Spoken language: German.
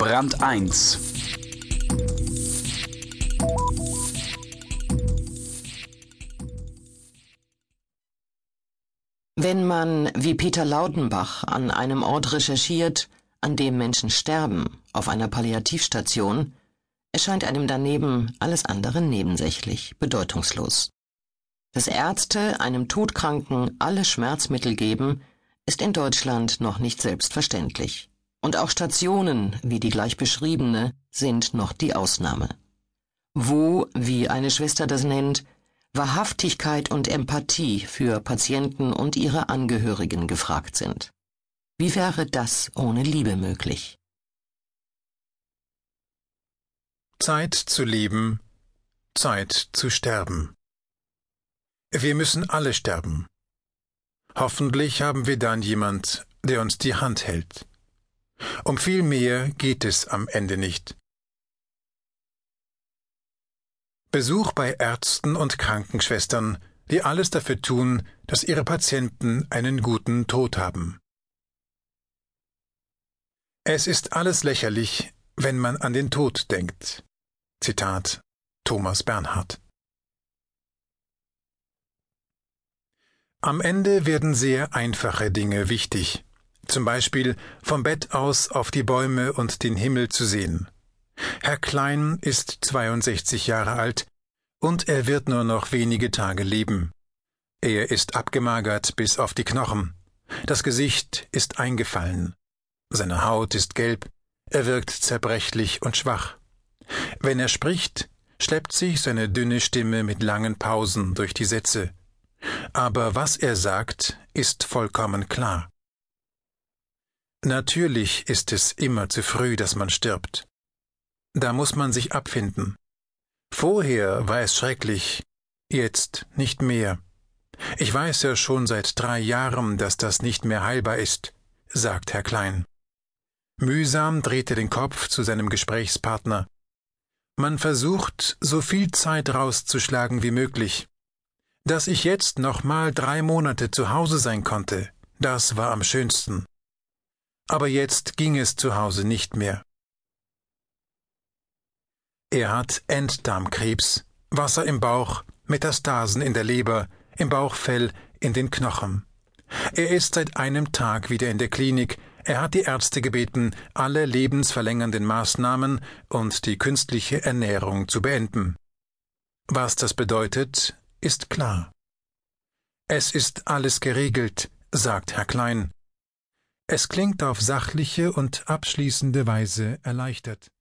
Brand 1 Wenn man, wie Peter Lautenbach, an einem Ort recherchiert, an dem Menschen sterben, auf einer Palliativstation, erscheint einem daneben alles andere nebensächlich, bedeutungslos. Dass Ärzte einem Todkranken alle Schmerzmittel geben, ist in Deutschland noch nicht selbstverständlich. Und auch Stationen, wie die gleich beschriebene, sind noch die Ausnahme. Wo, wie eine Schwester das nennt, Wahrhaftigkeit und Empathie für Patienten und ihre Angehörigen gefragt sind. Wie wäre das ohne Liebe möglich? Zeit zu leben, Zeit zu sterben. Wir müssen alle sterben. Hoffentlich haben wir dann jemand, der uns die Hand hält. Um viel mehr geht es am Ende nicht. Besuch bei Ärzten und Krankenschwestern, die alles dafür tun, dass ihre Patienten einen guten Tod haben. Es ist alles lächerlich, wenn man an den Tod denkt. Zitat Thomas Bernhard. Am Ende werden sehr einfache Dinge wichtig, zum Beispiel vom Bett aus auf die Bäume und den Himmel zu sehen. Herr Klein ist 62 Jahre alt und er wird nur noch wenige Tage leben. Er ist abgemagert bis auf die Knochen. Das Gesicht ist eingefallen. Seine Haut ist gelb. Er wirkt zerbrechlich und schwach. Wenn er spricht, schleppt sich seine dünne Stimme mit langen Pausen durch die Sätze. Aber was er sagt, ist vollkommen klar. Natürlich ist es immer zu früh, dass man stirbt. Da muss man sich abfinden. Vorher war es schrecklich, jetzt nicht mehr. Ich weiß ja schon seit drei Jahren, dass das nicht mehr heilbar ist, sagt Herr Klein. Mühsam dreht er den Kopf zu seinem Gesprächspartner. Man versucht, so viel Zeit rauszuschlagen wie möglich. Dass ich jetzt noch mal drei Monate zu Hause sein konnte, das war am schönsten. Aber jetzt ging es zu Hause nicht mehr. Er hat Enddarmkrebs, Wasser im Bauch, Metastasen in der Leber, im Bauchfell, in den Knochen. Er ist seit einem Tag wieder in der Klinik. Er hat die Ärzte gebeten, alle lebensverlängernden Maßnahmen und die künstliche Ernährung zu beenden. Was das bedeutet, ist klar. Es ist alles geregelt, sagt Herr Klein. Es klingt auf sachliche und abschließende Weise erleichtert.